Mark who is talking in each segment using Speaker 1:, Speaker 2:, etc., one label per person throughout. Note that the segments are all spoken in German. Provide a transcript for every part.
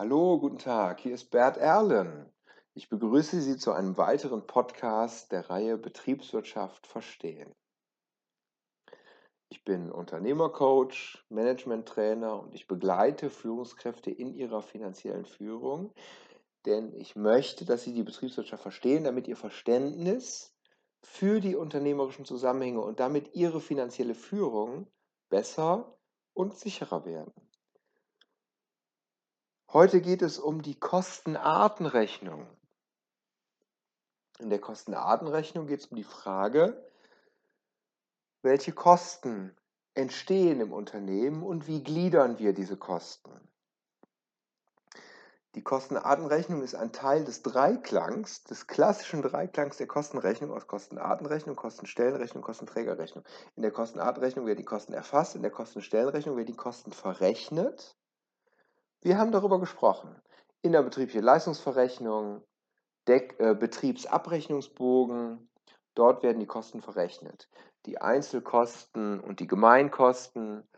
Speaker 1: Hallo, guten Tag, hier ist Bert Erlen. Ich begrüße Sie zu einem weiteren Podcast der Reihe Betriebswirtschaft verstehen. Ich bin Unternehmercoach, Managementtrainer und ich begleite Führungskräfte in ihrer finanziellen Führung, denn ich möchte, dass Sie die Betriebswirtschaft verstehen, damit Ihr Verständnis für die unternehmerischen Zusammenhänge und damit Ihre finanzielle Führung besser und sicherer werden. Heute geht es um die Kostenartenrechnung. In der Kostenartenrechnung geht es um die Frage, welche Kosten entstehen im Unternehmen und wie gliedern wir diese Kosten. Die Kostenartenrechnung ist ein Teil des Dreiklangs, des klassischen Dreiklangs der Kostenrechnung aus Kostenartenrechnung, Kostenstellenrechnung, Kostenträgerrechnung. In der Kostenartenrechnung werden die Kosten erfasst, in der Kostenstellenrechnung werden die Kosten verrechnet wir haben darüber gesprochen. Innerbetriebliche Leistungsverrechnung, Deck, äh, Betriebsabrechnungsbogen, dort werden die Kosten verrechnet. Die Einzelkosten und die Gemeinkosten,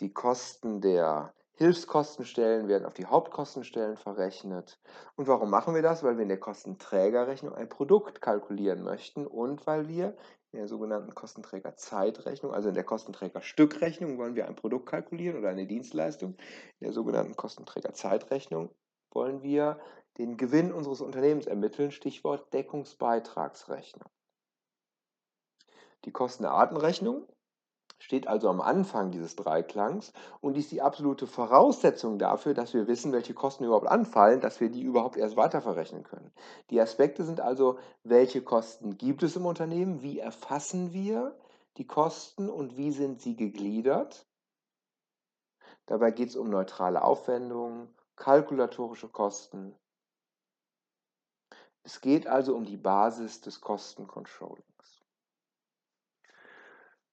Speaker 1: die Kosten der Hilfskostenstellen werden auf die Hauptkostenstellen verrechnet. Und warum machen wir das? Weil wir in der Kostenträgerrechnung ein Produkt kalkulieren möchten und weil wir in der sogenannten Kostenträgerzeitrechnung, also in der Kostenträgerstückrechnung wollen wir ein Produkt kalkulieren oder eine Dienstleistung. In der sogenannten Kostenträgerzeitrechnung wollen wir den Gewinn unseres Unternehmens ermitteln, Stichwort Deckungsbeitragsrechnung. Die Kostenartenrechnung steht also am Anfang dieses Dreiklangs und ist die absolute Voraussetzung dafür, dass wir wissen, welche Kosten überhaupt anfallen, dass wir die überhaupt erst weiterverrechnen können. Die Aspekte sind also, welche Kosten gibt es im Unternehmen, wie erfassen wir die Kosten und wie sind sie gegliedert. Dabei geht es um neutrale Aufwendungen, kalkulatorische Kosten. Es geht also um die Basis des Kostencontrolling.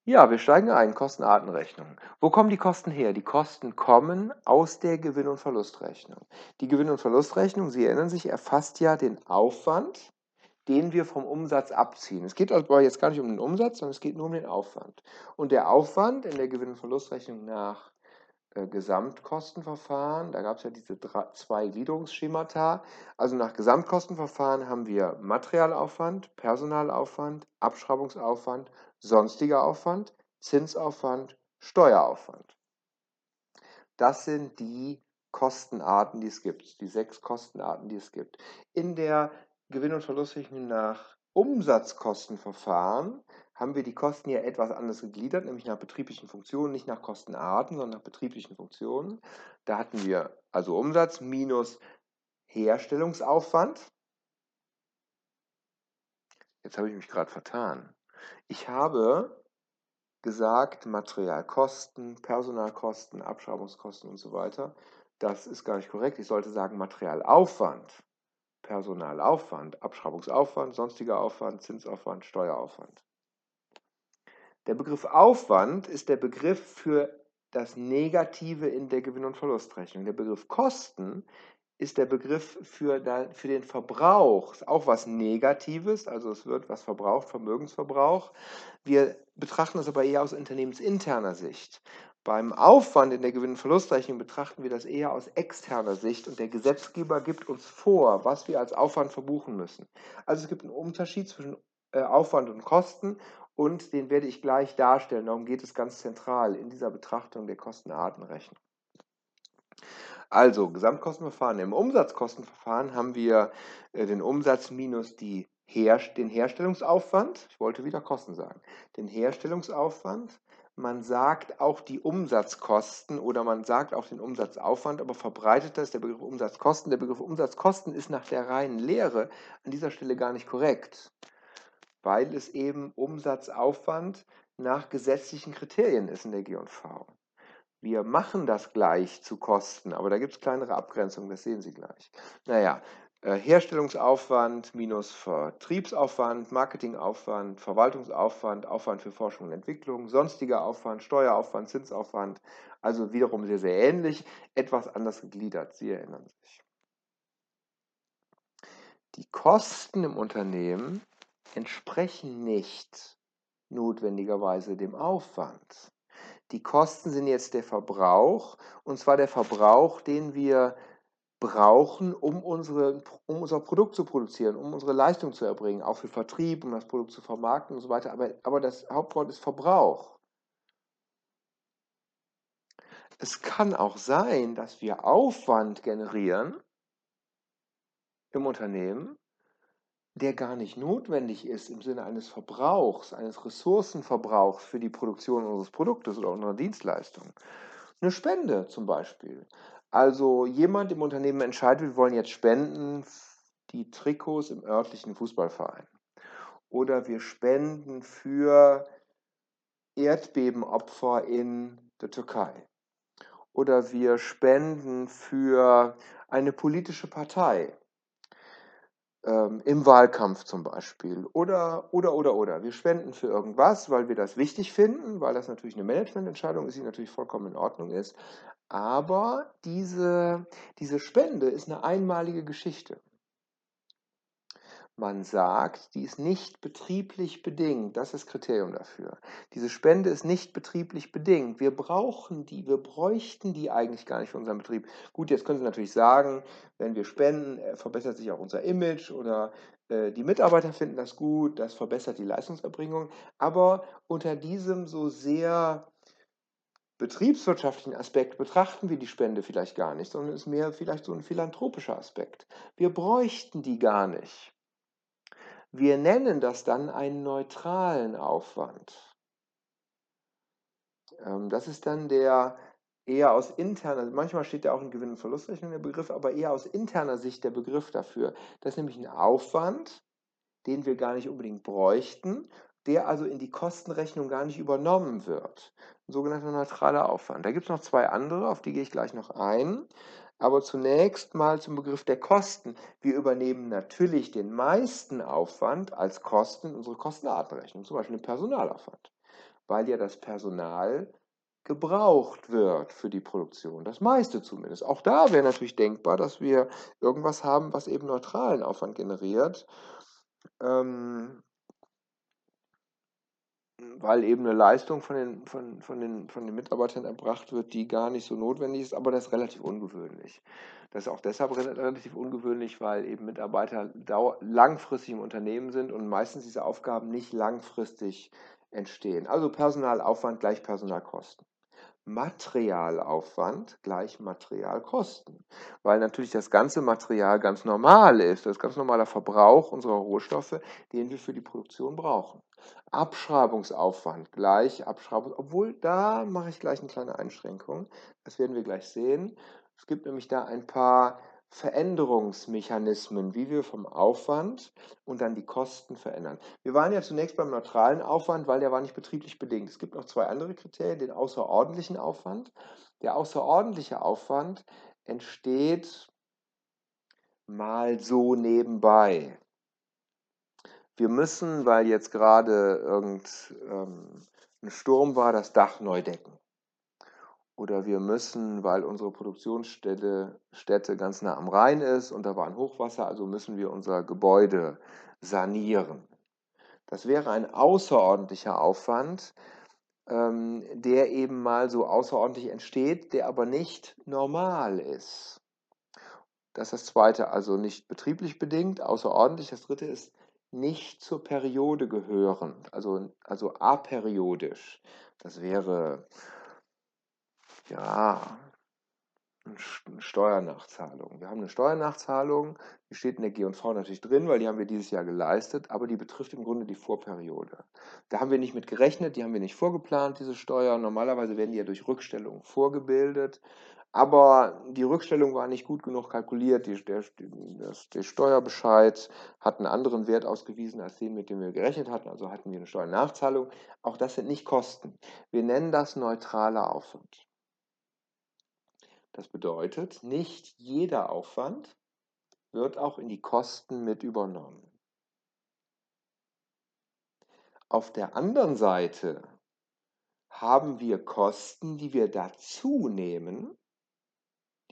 Speaker 1: Ja, wir steigen ein, Kostenartenrechnung. Wo kommen die Kosten her? Die Kosten kommen aus der Gewinn- und Verlustrechnung. Die Gewinn- und Verlustrechnung, Sie erinnern sich, erfasst ja den Aufwand, den wir vom Umsatz abziehen. Es geht aber jetzt gar nicht um den Umsatz, sondern es geht nur um den Aufwand. Und der Aufwand in der Gewinn- und Verlustrechnung nach äh, Gesamtkostenverfahren, da gab es ja diese drei, zwei Gliederungsschemata. Also nach Gesamtkostenverfahren haben wir Materialaufwand, Personalaufwand, Abschreibungsaufwand, sonstiger Aufwand, Zinsaufwand, Steueraufwand. Das sind die Kostenarten, die es gibt, die sechs Kostenarten, die es gibt. In der Gewinn- und Verlustrechnung nach Umsatzkostenverfahren haben wir die Kosten ja etwas anders gegliedert, nämlich nach betrieblichen Funktionen, nicht nach Kostenarten, sondern nach betrieblichen Funktionen. Da hatten wir also Umsatz minus Herstellungsaufwand. Jetzt habe ich mich gerade vertan. Ich habe gesagt, Materialkosten, Personalkosten, Abschreibungskosten und so weiter. Das ist gar nicht korrekt. Ich sollte sagen Materialaufwand, Personalaufwand, Abschreibungsaufwand, sonstiger Aufwand, Zinsaufwand, Steueraufwand. Der Begriff Aufwand ist der Begriff für das Negative in der Gewinn- und Verlustrechnung. Der Begriff Kosten ist der Begriff für, für den Verbrauch. Auch was Negatives, also es wird was verbraucht, Vermögensverbrauch. Wir betrachten das aber eher aus unternehmensinterner Sicht. Beim Aufwand in der Gewinn- und Verlustrechnung betrachten wir das eher aus externer Sicht und der Gesetzgeber gibt uns vor, was wir als Aufwand verbuchen müssen. Also es gibt einen Unterschied zwischen äh, Aufwand und Kosten und den werde ich gleich darstellen. Darum geht es ganz zentral in dieser Betrachtung der Kostenartenrechnung. Also Gesamtkostenverfahren. Im Umsatzkostenverfahren haben wir äh, den Umsatz minus die Her den Herstellungsaufwand. Ich wollte wieder Kosten sagen. Den Herstellungsaufwand. Man sagt auch die Umsatzkosten oder man sagt auch den Umsatzaufwand, aber verbreiteter ist der Begriff Umsatzkosten. Der Begriff Umsatzkosten ist nach der reinen Lehre an dieser Stelle gar nicht korrekt weil es eben Umsatzaufwand nach gesetzlichen Kriterien ist in der G&V. Wir machen das gleich zu Kosten, aber da gibt es kleinere Abgrenzungen, das sehen Sie gleich. Naja, äh, Herstellungsaufwand minus Vertriebsaufwand, Marketingaufwand, Verwaltungsaufwand, Aufwand für Forschung und Entwicklung, sonstiger Aufwand, Steueraufwand, Zinsaufwand, also wiederum sehr, sehr ähnlich, etwas anders gegliedert, Sie erinnern sich. Die Kosten im Unternehmen entsprechen nicht notwendigerweise dem Aufwand. Die Kosten sind jetzt der Verbrauch, und zwar der Verbrauch, den wir brauchen, um, unsere, um unser Produkt zu produzieren, um unsere Leistung zu erbringen, auch für Vertrieb, um das Produkt zu vermarkten und so weiter. Aber, aber das Hauptwort ist Verbrauch. Es kann auch sein, dass wir Aufwand generieren im Unternehmen, der gar nicht notwendig ist im Sinne eines Verbrauchs, eines Ressourcenverbrauchs für die Produktion unseres Produktes oder unserer Dienstleistung. Eine Spende zum Beispiel. Also jemand im Unternehmen entscheidet, wir wollen jetzt spenden die Trikots im örtlichen Fußballverein. Oder wir spenden für Erdbebenopfer in der Türkei. Oder wir spenden für eine politische Partei ähm, im Wahlkampf zum Beispiel. Oder, oder, oder, oder. Wir spenden für irgendwas, weil wir das wichtig finden, weil das natürlich eine Managemententscheidung ist, die natürlich vollkommen in Ordnung ist. Aber diese, diese Spende ist eine einmalige Geschichte. Man sagt, die ist nicht betrieblich bedingt. Das ist Kriterium dafür. Diese Spende ist nicht betrieblich bedingt. Wir brauchen die, wir bräuchten die eigentlich gar nicht für unseren Betrieb. Gut, jetzt können Sie natürlich sagen, wenn wir spenden, äh, verbessert sich auch unser Image oder äh, die Mitarbeiter finden das gut, das verbessert die Leistungserbringung. Aber unter diesem so sehr betriebswirtschaftlichen Aspekt betrachten wir die Spende vielleicht gar nicht, sondern es ist mehr vielleicht so ein philanthropischer Aspekt. Wir bräuchten die gar nicht. Wir nennen das dann einen neutralen Aufwand. Ähm, das ist dann der eher aus interner, manchmal steht ja auch in Gewinn- und Verlustrechnung der Begriff, aber eher aus interner Sicht der Begriff dafür. Das ist nämlich ein Aufwand, den wir gar nicht unbedingt bräuchten, der also in die Kostenrechnung gar nicht übernommen wird. Ein sogenannter neutraler Aufwand. Da gibt es noch zwei andere, auf die gehe ich gleich noch ein. Aber zunächst mal zum Begriff der Kosten. Wir übernehmen natürlich den meisten Aufwand als Kosten in unsere Kostenartenrechnung, zum Beispiel den Personalaufwand, weil ja das Personal gebraucht wird für die Produktion. Das meiste zumindest. Auch da wäre natürlich denkbar, dass wir irgendwas haben, was eben neutralen Aufwand generiert. Ähm, weil eben eine Leistung von den, von, von, den, von den Mitarbeitern erbracht wird, die gar nicht so notwendig ist, aber das ist relativ ungewöhnlich. Das ist auch deshalb relativ ungewöhnlich, weil eben Mitarbeiter langfristig im Unternehmen sind und meistens diese Aufgaben nicht langfristig entstehen. Also Personalaufwand gleich Personalkosten. Materialaufwand gleich Materialkosten, weil natürlich das ganze Material ganz normal ist, das ist ganz normaler Verbrauch unserer Rohstoffe, den wir für die Produktion brauchen. Abschreibungsaufwand gleich Abschreibung, obwohl da mache ich gleich eine kleine Einschränkung. Das werden wir gleich sehen. Es gibt nämlich da ein paar Veränderungsmechanismen, wie wir vom Aufwand und dann die Kosten verändern. Wir waren ja zunächst beim neutralen Aufwand, weil der war nicht betrieblich bedingt. Es gibt noch zwei andere Kriterien, den außerordentlichen Aufwand. Der außerordentliche Aufwand entsteht mal so nebenbei. Wir müssen, weil jetzt gerade irgendein ähm, Sturm war, das Dach neu decken. Oder wir müssen, weil unsere Produktionsstätte Stätte ganz nah am Rhein ist und da war ein Hochwasser, also müssen wir unser Gebäude sanieren. Das wäre ein außerordentlicher Aufwand, ähm, der eben mal so außerordentlich entsteht, der aber nicht normal ist. Das ist das zweite, also nicht betrieblich bedingt, außerordentlich. Das dritte ist nicht zur Periode gehören, also, also aperiodisch. Das wäre ja eine Steuernachzahlung. Wir haben eine Steuernachzahlung, die steht in der G&V natürlich drin, weil die haben wir dieses Jahr geleistet, aber die betrifft im Grunde die Vorperiode. Da haben wir nicht mit gerechnet, die haben wir nicht vorgeplant, diese Steuer. Normalerweise werden die ja durch Rückstellung vorgebildet. Aber die Rückstellung war nicht gut genug kalkuliert. Die, der, das, der Steuerbescheid hat einen anderen Wert ausgewiesen als den, mit dem wir gerechnet hatten. Also hatten wir eine Steuernachzahlung. Auch das sind nicht Kosten. Wir nennen das neutraler Aufwand. Das bedeutet, nicht jeder Aufwand wird auch in die Kosten mit übernommen. Auf der anderen Seite haben wir Kosten, die wir dazu nehmen,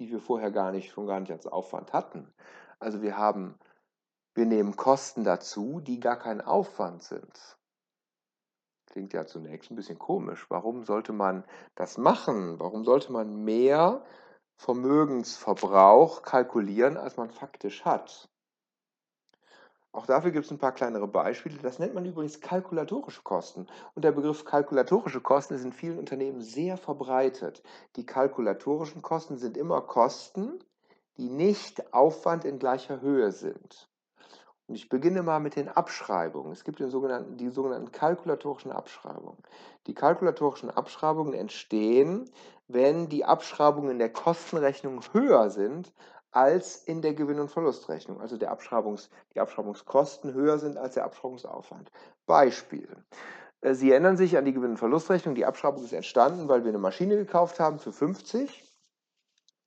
Speaker 1: die wir vorher gar nicht, schon gar nicht als Aufwand hatten. Also wir haben, wir nehmen Kosten dazu, die gar kein Aufwand sind. Klingt ja zunächst ein bisschen komisch. Warum sollte man das machen? Warum sollte man mehr Vermögensverbrauch kalkulieren, als man faktisch hat. Auch dafür gibt es ein paar kleinere Beispiele. Das nennt man übrigens kalkulatorische Kosten. Und der Begriff kalkulatorische Kosten ist in vielen Unternehmen sehr verbreitet. Die kalkulatorischen Kosten sind immer Kosten, die nicht Aufwand in gleicher Höhe sind. Und ich beginne mal mit den Abschreibungen. Es gibt den sogenannten, die sogenannten kalkulatorischen Abschreibungen. Die kalkulatorischen Abschreibungen entstehen, wenn die Abschreibungen in der Kostenrechnung höher sind als in der Gewinn- und Verlustrechnung, also der Abschreibungs, die Abschreibungskosten höher sind als der Abschreibungsaufwand. Beispiel. Äh, Sie erinnern sich an die Gewinn- und Verlustrechnung. Die Abschreibung ist entstanden, weil wir eine Maschine gekauft haben für 50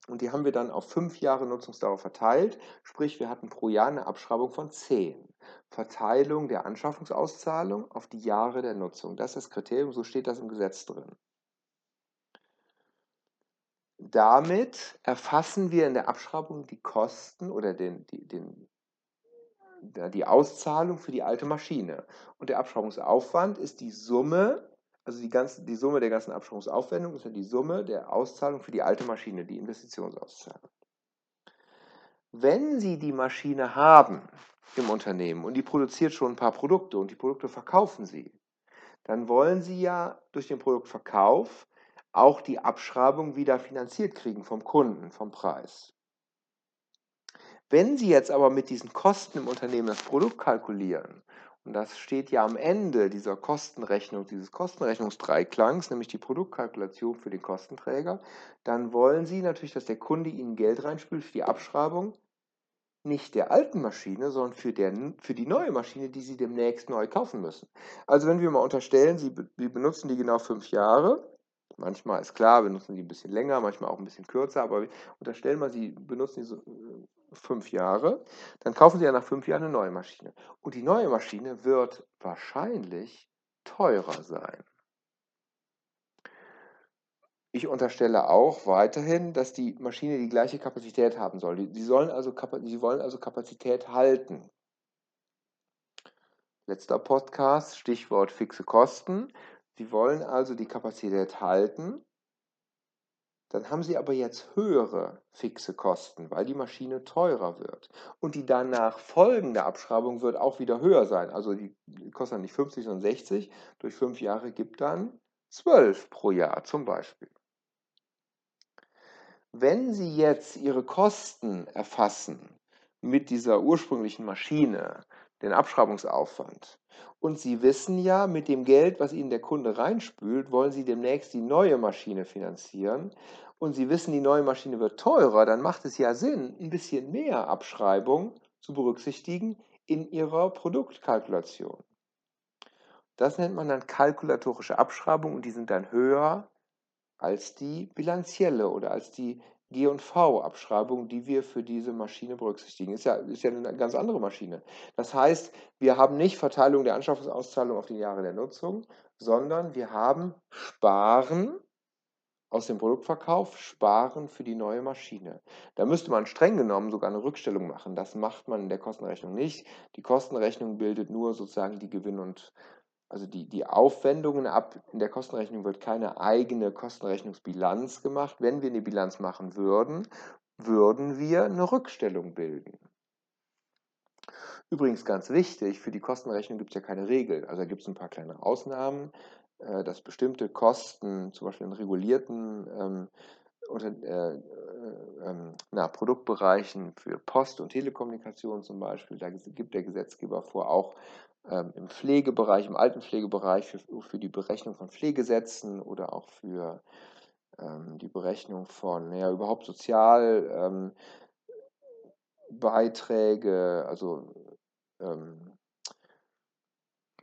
Speaker 1: und die haben wir dann auf fünf Jahre Nutzungsdauer verteilt. Sprich, wir hatten pro Jahr eine Abschreibung von 10. Verteilung der Anschaffungsauszahlung auf die Jahre der Nutzung. Das ist das Kriterium, so steht das im Gesetz drin. Damit erfassen wir in der Abschreibung die Kosten oder den, die, den, die Auszahlung für die alte Maschine. Und der Abschreibungsaufwand ist die Summe, also die, ganze, die Summe der ganzen Abschreibungsaufwendungen ist ja die Summe der Auszahlung für die alte Maschine, die Investitionsauszahlung. Wenn Sie die Maschine haben im Unternehmen und die produziert schon ein paar Produkte und die Produkte verkaufen Sie, dann wollen Sie ja durch den Produktverkauf auch die Abschreibung wieder finanziert kriegen vom Kunden, vom Preis. Wenn Sie jetzt aber mit diesen Kosten im Unternehmen das Produkt kalkulieren, und das steht ja am Ende dieser Kostenrechnung, dieses Kostenrechnungsdreiklangs, nämlich die Produktkalkulation für den Kostenträger, dann wollen Sie natürlich, dass der Kunde Ihnen Geld reinspült für die Abschreibung, nicht der alten Maschine, sondern für, der, für die neue Maschine, die Sie demnächst neu kaufen müssen. Also wenn wir mal unterstellen, Sie, Sie benutzen die genau fünf Jahre, Manchmal ist klar, benutzen die ein bisschen länger, manchmal auch ein bisschen kürzer, aber unterstellen wir, Sie benutzen die so äh, fünf Jahre, dann kaufen Sie ja nach fünf Jahren eine neue Maschine. Und die neue Maschine wird wahrscheinlich teurer sein. Ich unterstelle auch weiterhin, dass die Maschine die gleiche Kapazität haben soll. Sie, sollen also, sie wollen also Kapazität halten. Letzter Podcast, Stichwort fixe Kosten. Sie wollen also die Kapazität halten, dann haben Sie aber jetzt höhere fixe Kosten, weil die Maschine teurer wird. Und die danach folgende Abschreibung wird auch wieder höher sein. Also die kostet dann nicht 50, sondern 60. Durch fünf Jahre gibt dann 12 pro Jahr zum Beispiel. Wenn Sie jetzt Ihre Kosten erfassen mit dieser ursprünglichen Maschine, den Abschreibungsaufwand. Und Sie wissen ja, mit dem Geld, was Ihnen der Kunde reinspült, wollen Sie demnächst die neue Maschine finanzieren. Und Sie wissen, die neue Maschine wird teurer, dann macht es ja Sinn, ein bisschen mehr Abschreibung zu berücksichtigen in Ihrer Produktkalkulation. Das nennt man dann kalkulatorische Abschreibung und die sind dann höher als die bilanzielle oder als die G&V-Abschreibung, die wir für diese Maschine berücksichtigen. Ist ja, ist ja eine ganz andere Maschine. Das heißt, wir haben nicht Verteilung der Anschaffungsauszahlung auf die Jahre der Nutzung, sondern wir haben Sparen aus dem Produktverkauf, Sparen für die neue Maschine. Da müsste man streng genommen sogar eine Rückstellung machen. Das macht man in der Kostenrechnung nicht. Die Kostenrechnung bildet nur sozusagen die Gewinn- und also die, die Aufwendungen ab. In der Kostenrechnung wird keine eigene Kostenrechnungsbilanz gemacht. Wenn wir eine Bilanz machen würden, würden wir eine Rückstellung bilden. Übrigens ganz wichtig, für die Kostenrechnung gibt es ja keine Regel. Also da gibt es ein paar kleine Ausnahmen, äh, dass bestimmte Kosten, zum Beispiel in regulierten ähm, unter, äh, äh, na, Produktbereichen für Post- und Telekommunikation zum Beispiel, da gibt der Gesetzgeber vor, auch ähm, im Pflegebereich, im Altenpflegebereich für, für die Berechnung von Pflegesätzen oder auch für ähm, die Berechnung von, ja, überhaupt Sozialbeiträge, ähm, also ähm,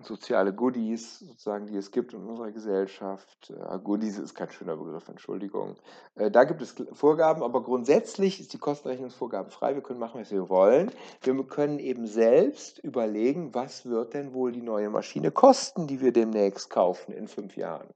Speaker 1: soziale Goodies, sozusagen, die es gibt in unserer Gesellschaft. Äh, Goodies ist kein schöner Begriff, Entschuldigung. Äh, da gibt es Vorgaben, aber grundsätzlich ist die Kostenrechnungsvorgabe frei. Wir können machen, was wir wollen. Wir können eben selbst überlegen, was wird denn wohl die neue Maschine kosten, die wir demnächst kaufen in fünf Jahren.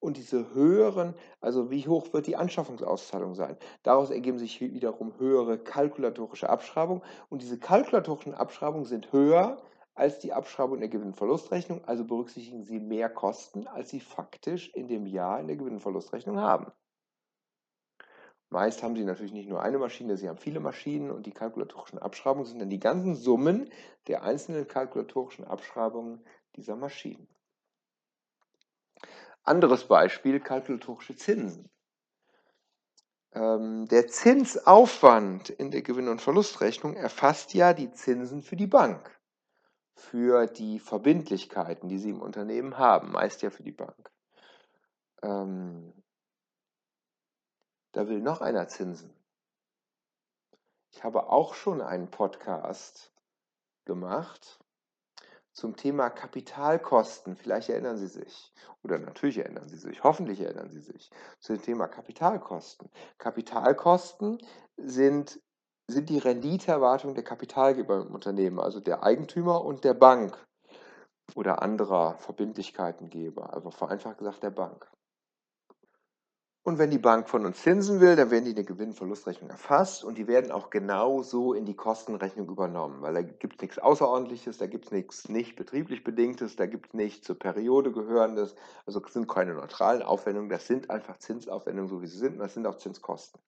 Speaker 1: Und diese höheren, also wie hoch wird die Anschaffungsauszahlung sein? Daraus ergeben sich wiederum höhere kalkulatorische Abschreibungen. Und diese kalkulatorischen Abschreibungen sind höher als die Abschreibung der Gewinn-Verlustrechnung, also berücksichtigen Sie mehr Kosten, als Sie faktisch in dem Jahr in der Gewinn-Verlustrechnung haben. Meist haben Sie natürlich nicht nur eine Maschine, Sie haben viele Maschinen und die kalkulatorischen Abschreibungen sind dann die ganzen Summen der einzelnen kalkulatorischen Abschreibungen dieser Maschinen. Anderes Beispiel, kalkulatorische Zinsen. Ähm, der Zinsaufwand in der Gewinn- und Verlustrechnung erfasst ja die Zinsen für die Bank, für die Verbindlichkeiten, die Sie im Unternehmen haben, meist ja für die Bank. Ähm, da will noch einer Zinsen. Ich habe auch schon einen Podcast gemacht zum Thema Kapitalkosten. Vielleicht erinnern Sie sich. Oder natürlich erinnern Sie sich. Hoffentlich erinnern Sie sich. Zu dem Thema Kapitalkosten. Kapitalkosten sind, sind die Renditeerwartung der Kapitalgeber im Unternehmen, also der Eigentümer und der Bank oder anderer Verbindlichkeitengeber, also vereinfacht gesagt der Bank. Und wenn die Bank von uns Zinsen will, dann werden die in der Gewinn-Verlustrechnung erfasst und die werden auch genau so in die Kostenrechnung übernommen, weil da gibt es nichts Außerordentliches, da gibt es nichts nicht betrieblich Bedingtes, da gibt es nichts zur Periode gehörendes, also sind keine neutralen Aufwendungen, das sind einfach Zinsaufwendungen, so wie sie sind, und das sind auch Zinskosten.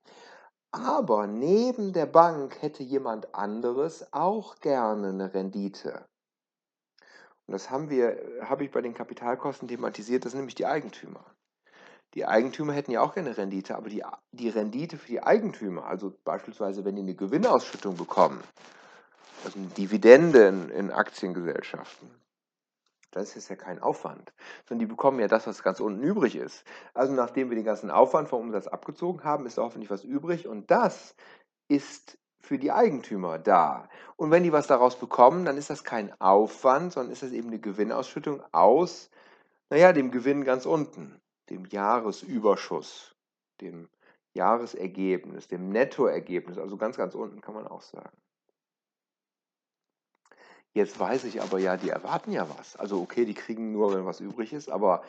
Speaker 1: Aber neben der Bank hätte jemand anderes auch gerne eine Rendite. Und das haben wir, habe ich bei den Kapitalkosten thematisiert, das sind nämlich die Eigentümer. Die Eigentümer hätten ja auch gerne Rendite, aber die, die Rendite für die Eigentümer, also beispielsweise wenn die eine Gewinnausschüttung bekommen, also eine Dividende in, in Aktiengesellschaften, das ist ja kein Aufwand, sondern die bekommen ja das, was ganz unten übrig ist. Also nachdem wir den ganzen Aufwand vom Umsatz abgezogen haben, ist da hoffentlich was übrig und das ist für die Eigentümer da. Und wenn die was daraus bekommen, dann ist das kein Aufwand, sondern ist das eben eine Gewinnausschüttung aus, naja, dem Gewinn ganz unten dem Jahresüberschuss, dem Jahresergebnis, dem Nettoergebnis, also ganz, ganz unten kann man auch sagen. Jetzt weiß ich aber ja, die erwarten ja was. Also okay, die kriegen nur, wenn was übrig ist, aber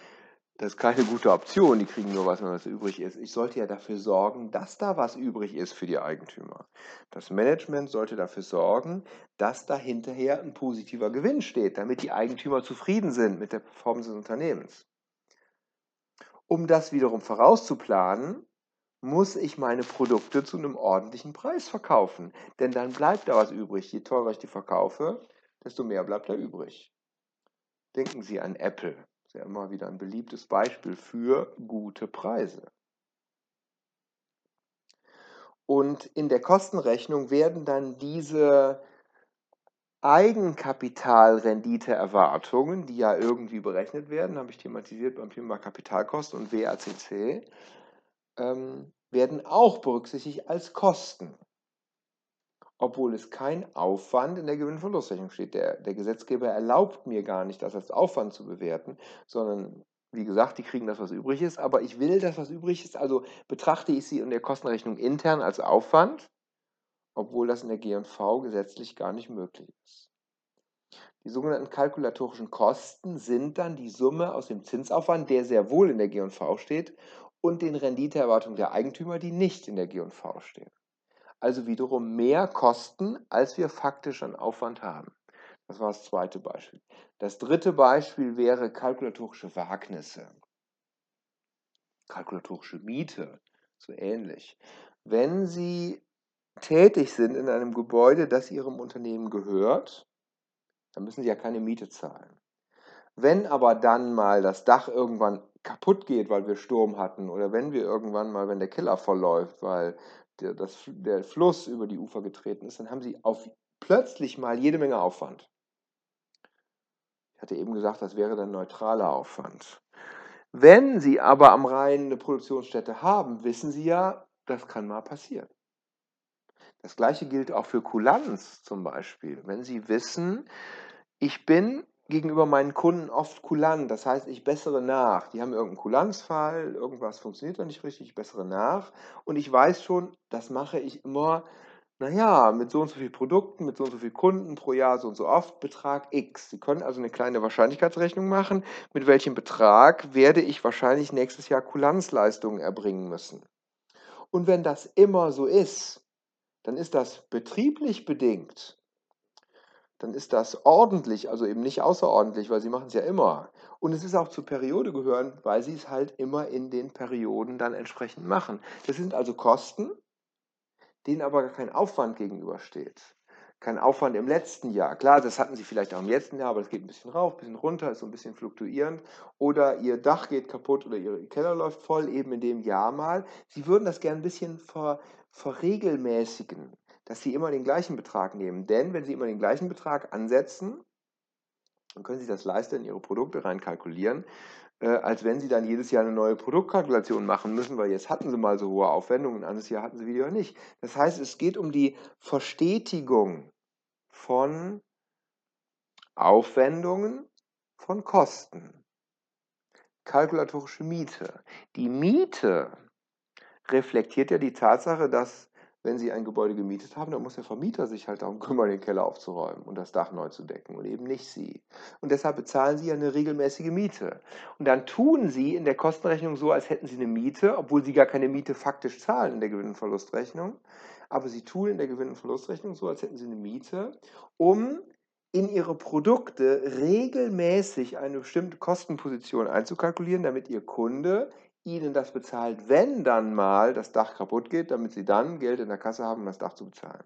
Speaker 1: das ist keine gute Option. Die kriegen nur was, wenn was übrig ist. Ich sollte ja dafür sorgen, dass da was übrig ist für die Eigentümer. Das Management sollte dafür sorgen, dass da hinterher ein positiver Gewinn steht, damit die Eigentümer zufrieden sind mit der Performance des Unternehmens. Um das wiederum vorauszuplanen, muss ich meine Produkte zu einem ordentlichen Preis verkaufen. Denn dann bleibt da was übrig. Je teurer ich die verkaufe, desto mehr bleibt da übrig. Denken Sie an Apple. Das ist ja immer wieder ein beliebtes Beispiel für gute Preise. Und in der Kostenrechnung werden dann diese Eigenkapitalrenditeerwartungen, die ja irgendwie berechnet werden, habe ich thematisiert beim Thema Kapitalkosten und WACC, ähm, werden auch berücksichtigt als Kosten. Obwohl es kein Aufwand in der Gewinnverlustrechnung steht. Der, der Gesetzgeber erlaubt mir gar nicht, das als Aufwand zu bewerten, sondern wie gesagt, die kriegen das, was übrig ist, aber ich will das, was übrig ist, also betrachte ich sie in der Kostenrechnung intern als Aufwand obwohl das in der G&V gesetzlich gar nicht möglich ist. Die sogenannten kalkulatorischen Kosten sind dann die Summe aus dem Zinsaufwand, der sehr wohl in der G&V steht, und den Renditeerwartungen der Eigentümer, die nicht in der G&V stehen. Also wiederum mehr Kosten, als wir faktisch an Aufwand haben. Das war das zweite Beispiel. Das dritte Beispiel wäre kalkulatorische Wagnisse. Kalkulatorische Miete, so ähnlich. Wenn Sie tätig sind in einem Gebäude, das Ihrem Unternehmen gehört, dann müssen Sie ja keine Miete zahlen. Wenn aber dann mal das Dach irgendwann kaputt geht, weil wir Sturm hatten, oder wenn wir irgendwann mal, wenn der Keller vollläuft, weil der, das, der Fluss über die Ufer getreten ist, dann haben Sie auf plötzlich mal jede Menge Aufwand. Ich hatte eben gesagt, das wäre dann neutraler Aufwand. Wenn Sie aber am Rhein eine Produktionsstätte haben, wissen Sie ja, das kann mal passieren. Das gleiche gilt auch für Kulanz zum Beispiel. Wenn Sie wissen, ich bin gegenüber meinen Kunden oft kulant, das heißt, ich bessere nach. Die haben irgendeinen Kulanzfall, irgendwas funktioniert da nicht richtig, ich bessere nach. Und ich weiß schon, das mache ich immer, naja, mit so und so vielen Produkten, mit so und so vielen Kunden pro Jahr, so und so oft, Betrag X. Sie können also eine kleine Wahrscheinlichkeitsrechnung machen, mit welchem Betrag werde ich wahrscheinlich nächstes Jahr Kulanzleistungen erbringen müssen. Und wenn das immer so ist, dann ist das betrieblich bedingt. Dann ist das ordentlich, also eben nicht außerordentlich, weil sie machen es ja immer. Und es ist auch zur Periode gehören, weil sie es halt immer in den Perioden dann entsprechend machen. Das sind also Kosten, denen aber kein Aufwand gegenübersteht. Kein Aufwand im letzten Jahr. Klar, das hatten sie vielleicht auch im letzten Jahr, aber es geht ein bisschen rauf, ein bisschen runter, ist so ein bisschen fluktuierend. Oder ihr Dach geht kaputt oder ihr Keller läuft voll, eben in dem Jahr mal. Sie würden das gerne ein bisschen ver, verregelmäßigen dass Sie immer den gleichen Betrag nehmen. Denn wenn Sie immer den gleichen Betrag ansetzen, dann können Sie das leichter in Ihre Produkte reinkalkulieren, äh, als wenn Sie dann jedes Jahr eine neue Produktkalkulation machen müssen, weil jetzt hatten Sie mal so hohe Aufwendungen, ein anderes Jahr hatten Sie wieder nicht. Das heißt, es geht um die Verstetigung von Aufwendungen von Kosten. Kalkulatorische Miete. Die Miete reflektiert ja die Tatsache, dass wenn Sie ein Gebäude gemietet haben, dann muss der Vermieter sich halt darum kümmern, den Keller aufzuräumen und das Dach neu zu decken und eben nicht Sie. Und deshalb bezahlen Sie ja eine regelmäßige Miete. Und dann tun Sie in der Kostenrechnung so, als hätten Sie eine Miete, obwohl Sie gar keine Miete faktisch zahlen in der Gewinn- und Verlustrechnung. Aber Sie tun in der Gewinn- und Verlustrechnung so, als hätten Sie eine Miete, um in Ihre Produkte regelmäßig eine bestimmte Kostenposition einzukalkulieren, damit Ihr Kunde ihnen das bezahlt, wenn dann mal das Dach kaputt geht, damit sie dann Geld in der Kasse haben, um das Dach zu bezahlen.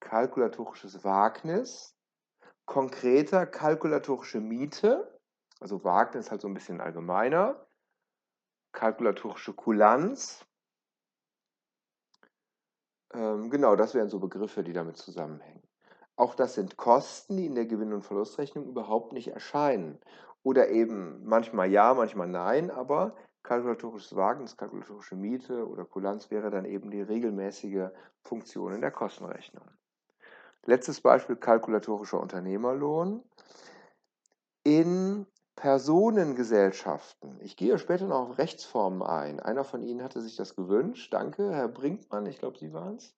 Speaker 1: Kalkulatorisches Wagnis, konkreter kalkulatorische Miete, also Wagnis halt so ein bisschen allgemeiner, kalkulatorische Kulanz, ähm, genau, das wären so Begriffe, die damit zusammenhängen. Auch das sind Kosten, die in der Gewinn- und Verlustrechnung überhaupt nicht erscheinen. Oder eben manchmal ja, manchmal nein, aber kalkulatorisches Wagnis, kalkulatorische Miete oder Kulanz wäre dann eben die regelmäßige Funktion in der Kostenrechnung. Letztes Beispiel kalkulatorischer Unternehmerlohn. In Personengesellschaften. Ich gehe später noch auf Rechtsformen ein. Einer von Ihnen hatte sich das gewünscht. Danke, Herr Brinkmann. Ich glaube, Sie waren es.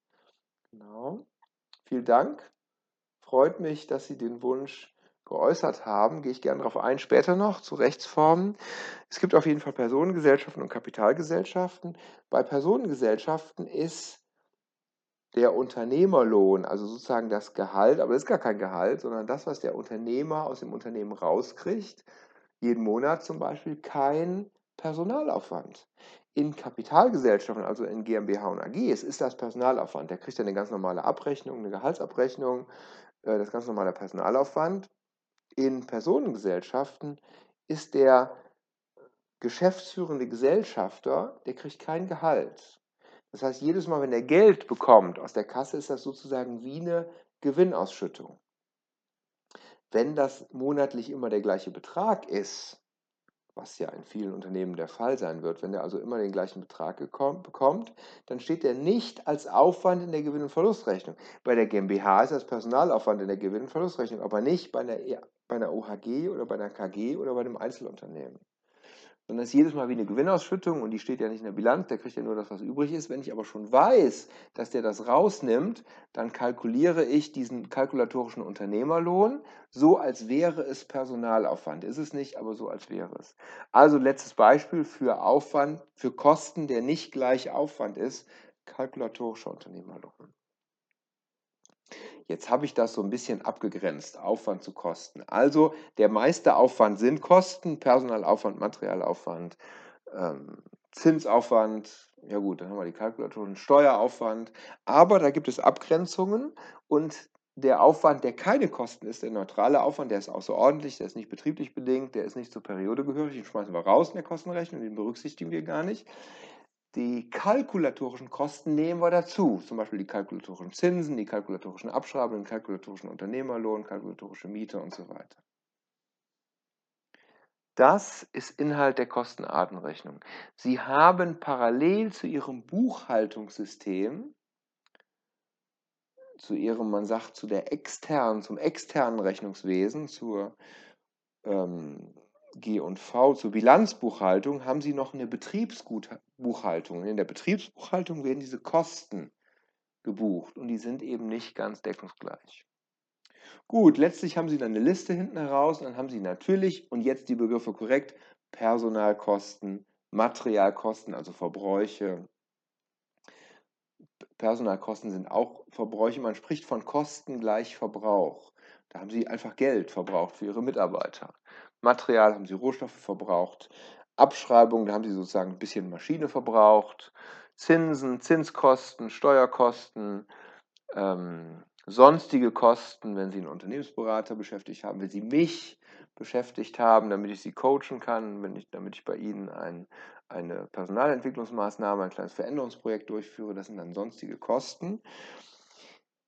Speaker 1: Genau. Vielen Dank. Freut mich, dass Sie den Wunsch geäußert haben, gehe ich gerne darauf ein, später noch zu Rechtsformen. Es gibt auf jeden Fall Personengesellschaften und Kapitalgesellschaften. Bei Personengesellschaften ist der Unternehmerlohn, also sozusagen das Gehalt, aber das ist gar kein Gehalt, sondern das, was der Unternehmer aus dem Unternehmen rauskriegt, jeden Monat zum Beispiel, kein Personalaufwand. In Kapitalgesellschaften, also in GmbH und AGs, ist das Personalaufwand. Der kriegt dann eine ganz normale Abrechnung, eine Gehaltsabrechnung, äh, das ganz normale Personalaufwand in Personengesellschaften ist der geschäftsführende Gesellschafter, der kriegt kein Gehalt. Das heißt, jedes Mal, wenn er Geld bekommt aus der Kasse, ist das sozusagen wie eine Gewinnausschüttung. Wenn das monatlich immer der gleiche Betrag ist, was ja in vielen Unternehmen der Fall sein wird, wenn er also immer den gleichen Betrag bekommt, dann steht er nicht als Aufwand in der Gewinn- und Verlustrechnung. Bei der GmbH ist das Personalaufwand in der Gewinn- und Verlustrechnung, aber nicht bei einer, e, bei einer OHG oder bei einer KG oder bei einem Einzelunternehmen sondern es ist jedes Mal wie eine Gewinnausschüttung und die steht ja nicht in der Bilanz, der kriegt ja nur das, was übrig ist. Wenn ich aber schon weiß, dass der das rausnimmt, dann kalkuliere ich diesen kalkulatorischen Unternehmerlohn so, als wäre es Personalaufwand. Ist es nicht, aber so, als wäre es. Also letztes Beispiel für Aufwand, für Kosten, der nicht gleich Aufwand ist, kalkulatorischer Unternehmerlohn. Jetzt habe ich das so ein bisschen abgegrenzt, Aufwand zu Kosten. Also der meiste Aufwand sind Kosten, Personalaufwand, Materialaufwand, ähm, Zinsaufwand, ja gut, dann haben wir die Kalkulatoren, Steueraufwand, aber da gibt es Abgrenzungen und der Aufwand, der keine Kosten ist, der neutrale Aufwand, der ist außerordentlich, der ist nicht betrieblich bedingt, der ist nicht zur Periode gehörig, den schmeißen wir raus in der Kostenrechnung, den berücksichtigen wir gar nicht. Die kalkulatorischen Kosten nehmen wir dazu, zum Beispiel die kalkulatorischen Zinsen, die kalkulatorischen Abschreibungen, den kalkulatorischen Unternehmerlohn, kalkulatorische Miete und so weiter. Das ist Inhalt der Kostenartenrechnung. Sie haben parallel zu Ihrem Buchhaltungssystem, zu Ihrem, man sagt, zu der externen, zum externen Rechnungswesen, zur ähm, G&V zur Bilanzbuchhaltung haben Sie noch eine Betriebsbuchhaltung. In der Betriebsbuchhaltung werden diese Kosten gebucht und die sind eben nicht ganz deckungsgleich. Gut, letztlich haben Sie dann eine Liste hinten heraus und dann haben Sie natürlich, und jetzt die Begriffe korrekt, Personalkosten, Materialkosten, also Verbräuche, Personalkosten sind auch Verbräuche. Man spricht von Kosten gleich Verbrauch. Da haben Sie einfach Geld verbraucht für Ihre Mitarbeiter. Material haben Sie Rohstoffe verbraucht. Abschreibung, da haben Sie sozusagen ein bisschen Maschine verbraucht. Zinsen, Zinskosten, Steuerkosten, ähm, sonstige Kosten, wenn Sie einen Unternehmensberater beschäftigt haben, wenn Sie mich beschäftigt haben, damit ich Sie coachen kann, wenn ich, damit ich bei Ihnen ein, eine Personalentwicklungsmaßnahme, ein kleines Veränderungsprojekt durchführe, das sind dann sonstige Kosten.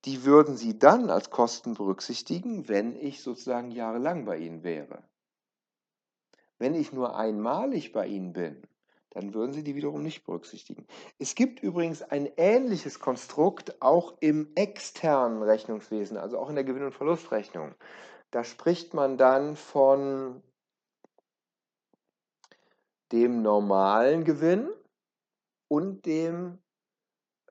Speaker 1: Die würden Sie dann als Kosten berücksichtigen, wenn ich sozusagen jahrelang bei Ihnen wäre. Wenn ich nur einmalig bei Ihnen bin, dann würden Sie die wiederum nicht berücksichtigen. Es gibt übrigens ein ähnliches Konstrukt auch im externen Rechnungswesen, also auch in der Gewinn- und Verlustrechnung. Da spricht man dann von dem normalen Gewinn und dem,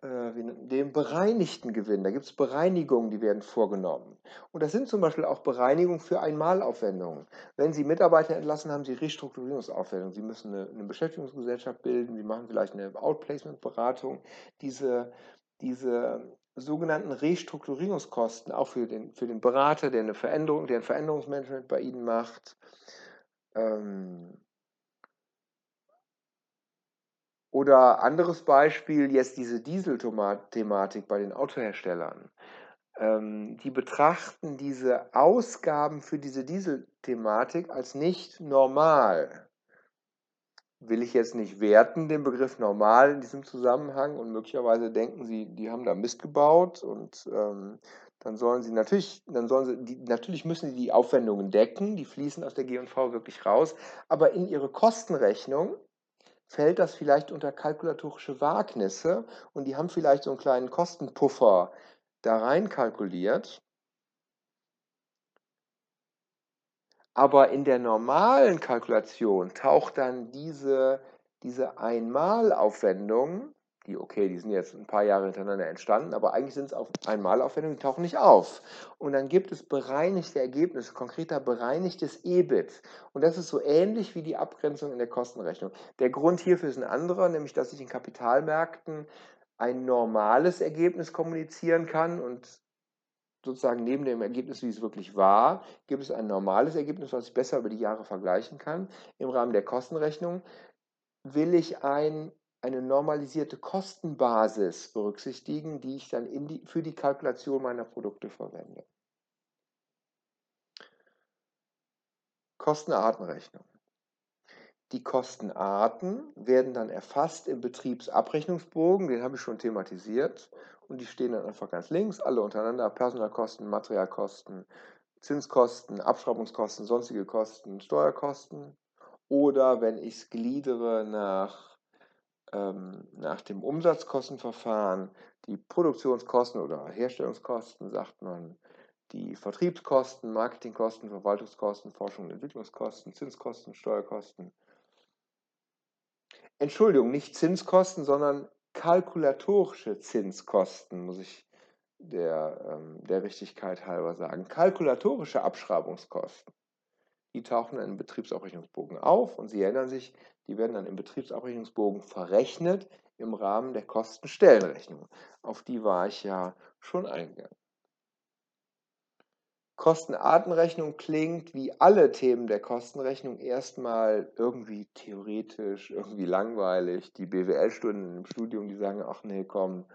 Speaker 1: äh, dem bereinigten Gewinn. Da gibt es Bereinigungen, die werden vorgenommen. Und das sind zum Beispiel auch Bereinigungen für Einmalaufwendungen. Wenn Sie Mitarbeiter entlassen, haben Sie Restrukturierungsaufwendungen. Sie müssen eine, eine Beschäftigungsgesellschaft bilden, Sie machen vielleicht eine Outplacement-Beratung. Diese, diese sogenannten Restrukturierungskosten, auch für den, für den Berater, der eine Veränderung, der ein Veränderungsmanagement bei Ihnen macht, ähm, Oder anderes Beispiel, jetzt diese Diesel-Thematik bei den Autoherstellern. Ähm, die betrachten diese Ausgaben für diese Diesel-Thematik als nicht normal. Will ich jetzt nicht werten, den Begriff normal in diesem Zusammenhang und möglicherweise denken sie, die haben da Mist gebaut und ähm, dann sollen sie natürlich, dann sollen sie, die, natürlich müssen sie die Aufwendungen decken, die fließen aus der G&V wirklich raus, aber in ihre Kostenrechnung fällt das vielleicht unter kalkulatorische Wagnisse und die haben vielleicht so einen kleinen Kostenpuffer da rein kalkuliert. Aber in der normalen Kalkulation taucht dann diese, diese Einmalaufwendung die, okay, die sind jetzt ein paar Jahre hintereinander entstanden, aber eigentlich sind es auf Einmalaufwendungen, die tauchen nicht auf. Und dann gibt es bereinigte Ergebnisse, konkreter bereinigtes EBIT. Und das ist so ähnlich wie die Abgrenzung in der Kostenrechnung. Der Grund hierfür ist ein anderer, nämlich dass ich in Kapitalmärkten ein normales Ergebnis kommunizieren kann und sozusagen neben dem Ergebnis, wie es wirklich war, gibt es ein normales Ergebnis, was ich besser über die Jahre vergleichen kann. Im Rahmen der Kostenrechnung will ich ein eine normalisierte Kostenbasis berücksichtigen, die ich dann die, für die Kalkulation meiner Produkte verwende. Kostenartenrechnung. Die Kostenarten werden dann erfasst im Betriebsabrechnungsbogen, den habe ich schon thematisiert, und die stehen dann einfach ganz links, alle untereinander, Personalkosten, Materialkosten, Zinskosten, Abschreibungskosten, sonstige Kosten, Steuerkosten. Oder wenn ich es gliedere nach ähm, nach dem Umsatzkostenverfahren die Produktionskosten oder Herstellungskosten, sagt man, die Vertriebskosten, Marketingkosten, Verwaltungskosten, Forschung und Entwicklungskosten, Zinskosten, Steuerkosten. Entschuldigung, nicht Zinskosten, sondern kalkulatorische Zinskosten, muss ich der, ähm, der Richtigkeit halber sagen. Kalkulatorische Abschreibungskosten. Die tauchen in einem Betriebsabrechnungsbogen auf und Sie erinnern sich, die werden dann im Betriebsabrechnungsbogen verrechnet im Rahmen der Kostenstellenrechnung. Auf die war ich ja schon eingegangen. Kostenartenrechnung klingt wie alle Themen der Kostenrechnung erstmal irgendwie theoretisch, irgendwie langweilig. Die BWL-Stunden im Studium, die sagen, ach nee, komm,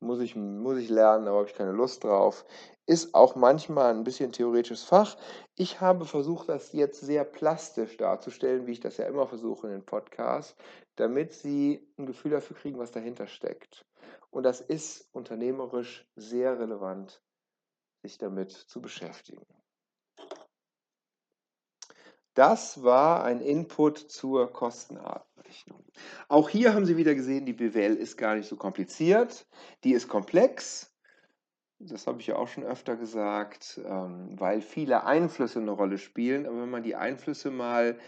Speaker 1: muss ich, muss ich lernen, aber habe ich keine Lust drauf. Ist auch manchmal ein bisschen theoretisches Fach. Ich habe versucht, das jetzt sehr plastisch darzustellen, wie ich das ja immer versuche in den Podcasts, damit Sie ein Gefühl dafür kriegen, was dahinter steckt. Und das ist unternehmerisch sehr relevant, sich damit zu beschäftigen. Das war ein Input zur Kostenartenrechnung. Auch hier haben Sie wieder gesehen, die BWL ist gar nicht so kompliziert. Die ist komplex. Das habe ich ja auch schon öfter gesagt, ähm, weil viele Einflüsse eine Rolle spielen. Aber wenn man die Einflüsse mal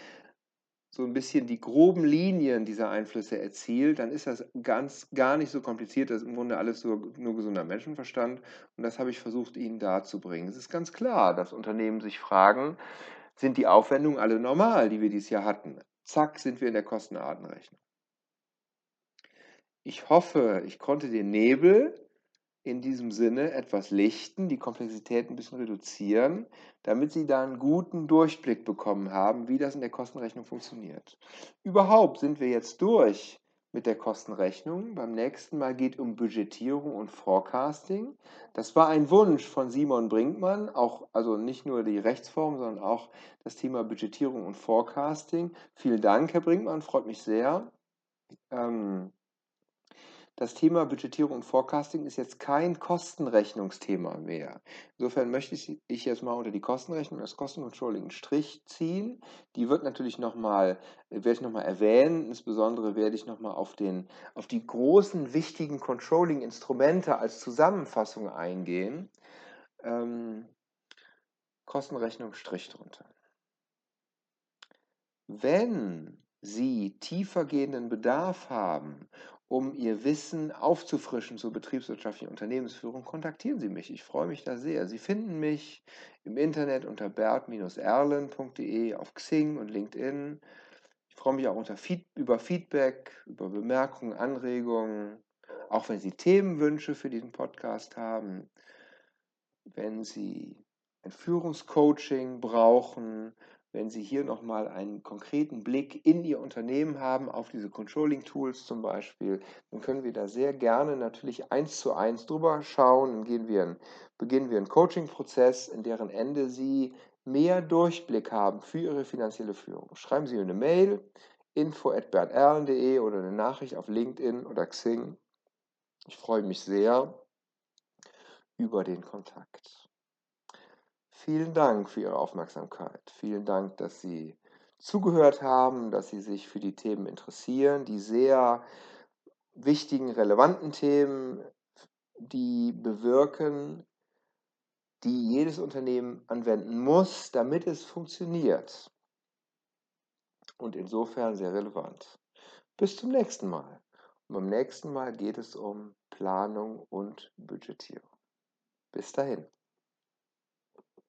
Speaker 1: so ein bisschen die groben Linien dieser Einflüsse erzielt, dann ist das ganz gar nicht so kompliziert. Das ist im Grunde alles nur, nur gesunder Menschenverstand. Und das habe ich versucht, Ihnen darzubringen. Es ist ganz klar, dass Unternehmen sich fragen, sind die Aufwendungen alle normal, die wir dieses Jahr hatten. Zack, sind wir in der Kostenartenrechnung. Ich hoffe, ich konnte den Nebel in diesem Sinne etwas lichten, die Komplexität ein bisschen reduzieren, damit Sie da einen guten Durchblick bekommen haben, wie das in der Kostenrechnung funktioniert. Überhaupt sind wir jetzt durch mit der Kostenrechnung. Beim nächsten Mal geht um Budgetierung und Forecasting. Das war ein Wunsch von Simon Brinkmann, auch also nicht nur die Rechtsform, sondern auch das Thema Budgetierung und Forecasting. Vielen Dank, Herr Brinkmann, freut mich sehr. Ähm, das Thema Budgetierung und Forecasting ist jetzt kein Kostenrechnungsthema mehr. Insofern möchte ich jetzt mal unter die Kostenrechnung das Kostencontrolling einen Strich ziehen. Die wird natürlich nochmal, werde ich nochmal erwähnen. Insbesondere werde ich nochmal auf, auf die großen, wichtigen Controlling-Instrumente als Zusammenfassung eingehen. Ähm, Kostenrechnung Strich drunter. Wenn Sie tiefergehenden Bedarf haben um Ihr Wissen aufzufrischen zur betriebswirtschaftlichen Unternehmensführung, kontaktieren Sie mich. Ich freue mich da sehr. Sie finden mich im Internet unter bert-erlen.de, auf Xing und LinkedIn. Ich freue mich auch unter Feed über Feedback, über Bemerkungen, Anregungen, auch wenn Sie Themenwünsche für diesen Podcast haben, wenn Sie ein Führungscoaching brauchen, wenn Sie hier nochmal einen konkreten Blick in Ihr Unternehmen haben, auf diese Controlling-Tools zum Beispiel, dann können wir da sehr gerne natürlich eins zu eins drüber schauen. Dann gehen wir, beginnen wir einen Coaching-Prozess, in deren Ende Sie mehr Durchblick haben für Ihre finanzielle Führung. Schreiben Sie eine Mail, info.berterlen.de oder eine Nachricht auf LinkedIn oder Xing. Ich freue mich sehr über den Kontakt. Vielen Dank für Ihre Aufmerksamkeit. Vielen Dank, dass Sie zugehört haben, dass Sie sich für die Themen interessieren, die sehr wichtigen, relevanten Themen, die bewirken, die jedes Unternehmen anwenden muss, damit es funktioniert. Und insofern sehr relevant. Bis zum nächsten Mal. Und beim nächsten Mal geht es um Planung und Budgetierung. Bis dahin.